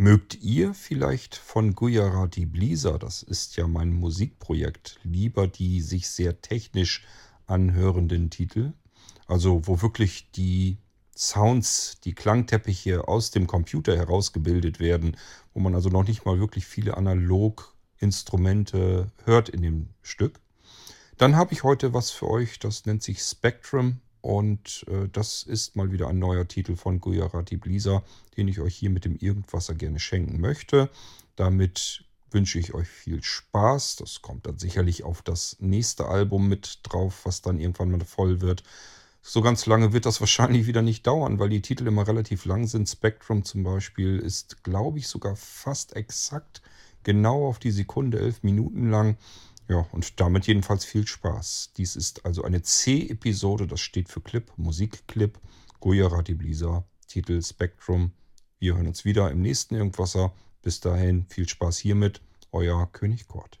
Mögt ihr vielleicht von Gujarati Blisa, das ist ja mein Musikprojekt, lieber die sich sehr technisch anhörenden Titel? Also wo wirklich die Sounds, die Klangteppiche aus dem Computer herausgebildet werden, wo man also noch nicht mal wirklich viele Analog-Instrumente hört in dem Stück. Dann habe ich heute was für euch, das nennt sich Spectrum und äh, das ist mal wieder ein neuer Titel von Gujarati Blisa, den ich euch hier mit dem Irgendwasser gerne schenken möchte. Damit wünsche ich euch viel Spaß. Das kommt dann sicherlich auf das nächste Album mit drauf, was dann irgendwann mal voll wird. So ganz lange wird das wahrscheinlich wieder nicht dauern, weil die Titel immer relativ lang sind. Spectrum zum Beispiel ist, glaube ich, sogar fast exakt genau auf die Sekunde elf Minuten lang. Ja, und damit jedenfalls viel Spaß. Dies ist also eine C-Episode, das steht für Clip, Musikclip, Gujarati Blisa, Titel Spectrum. Wir hören uns wieder im nächsten Irgendwasser. Bis dahin viel Spaß hiermit, euer König Kort.